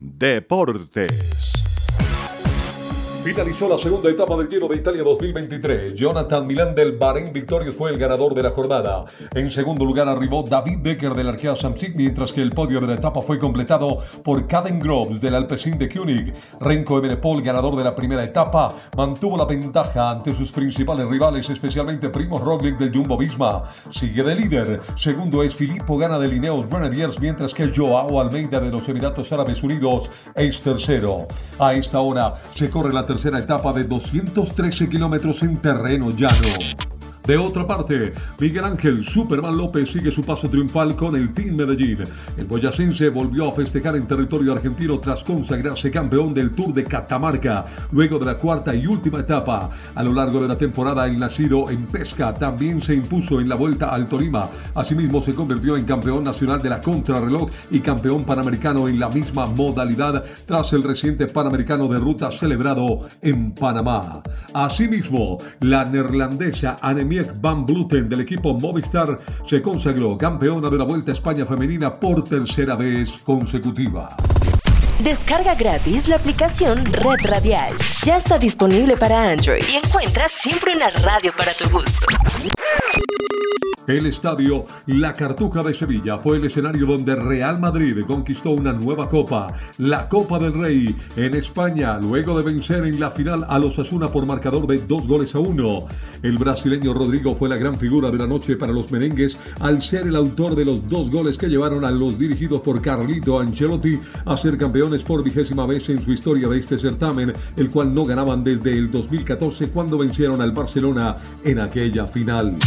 Deportes. Finalizó la segunda etapa del Giro de Italia 2023. Jonathan Milán del Bahrein Victorious fue el ganador de la jornada. En segundo lugar arribó David Decker del Arkea Samsic, mientras que el podio de la etapa fue completado por Caden Groves del Alpecin de Koenig. Renko Ebenepol, ganador de la primera etapa, mantuvo la ventaja ante sus principales rivales, especialmente Primo Roglic del Jumbo Visma. Sigue de líder. Segundo es Filippo Gana de Lineos Grenadiers, mientras que Joao Almeida de los Emiratos Árabes Unidos es tercero. A esta hora se corre la tercera etapa de 213 kilómetros en terreno llano. De otra parte, Miguel Ángel Superman López sigue su paso triunfal con el Team Medellín. El boyacense volvió a festejar en territorio argentino tras consagrarse campeón del Tour de Catamarca, luego de la cuarta y última etapa. A lo largo de la temporada, el nacido en pesca también se impuso en la vuelta al Tolima. Asimismo, se convirtió en campeón nacional de la contrarreloj y campeón panamericano en la misma modalidad tras el reciente panamericano de ruta celebrado en Panamá. Asimismo, la neerlandesa Anemia Van Bluten del equipo Movistar se consagró campeona de la Vuelta a España femenina por tercera vez consecutiva. Descarga gratis la aplicación Red Radial. Ya está disponible para Android y encuentras siempre una radio para tu gusto. El estadio La Cartuja de Sevilla fue el escenario donde Real Madrid conquistó una nueva copa, la Copa del Rey, en España, luego de vencer en la final a los Asuna por marcador de dos goles a uno. El brasileño Rodrigo fue la gran figura de la noche para los merengues al ser el autor de los dos goles que llevaron a los dirigidos por Carlito Ancelotti a ser campeones por vigésima vez en su historia de este certamen, el cual no ganaban desde el 2014 cuando vencieron al Barcelona en aquella final.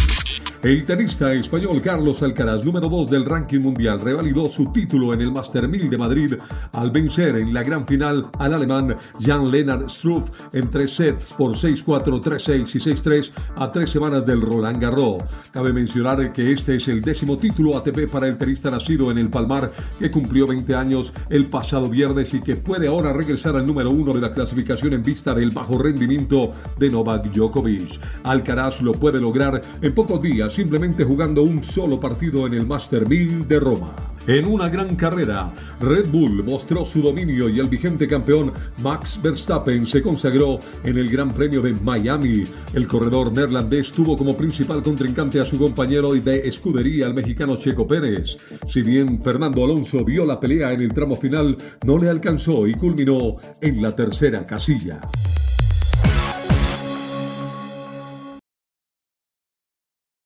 El tenista español Carlos Alcaraz, número 2 del ranking mundial, revalidó su título en el Master 1000 de Madrid al vencer en la gran final al alemán Jan-Lennart Struff en tres sets por 6-4, 3-6 y 6-3 a tres semanas del Roland Garros. Cabe mencionar que este es el décimo título ATP para el tenista nacido en el Palmar que cumplió 20 años el pasado viernes y que puede ahora regresar al número uno de la clasificación en vista del bajo rendimiento de Novak Djokovic. Alcaraz lo puede lograr en pocos días simplemente jugando un solo partido en el Master 1000 de Roma. En una gran carrera, Red Bull mostró su dominio y el vigente campeón Max Verstappen se consagró en el Gran Premio de Miami. El corredor neerlandés tuvo como principal contrincante a su compañero de escudería, el mexicano Checo Pérez. Si bien Fernando Alonso vio la pelea en el tramo final, no le alcanzó y culminó en la tercera casilla.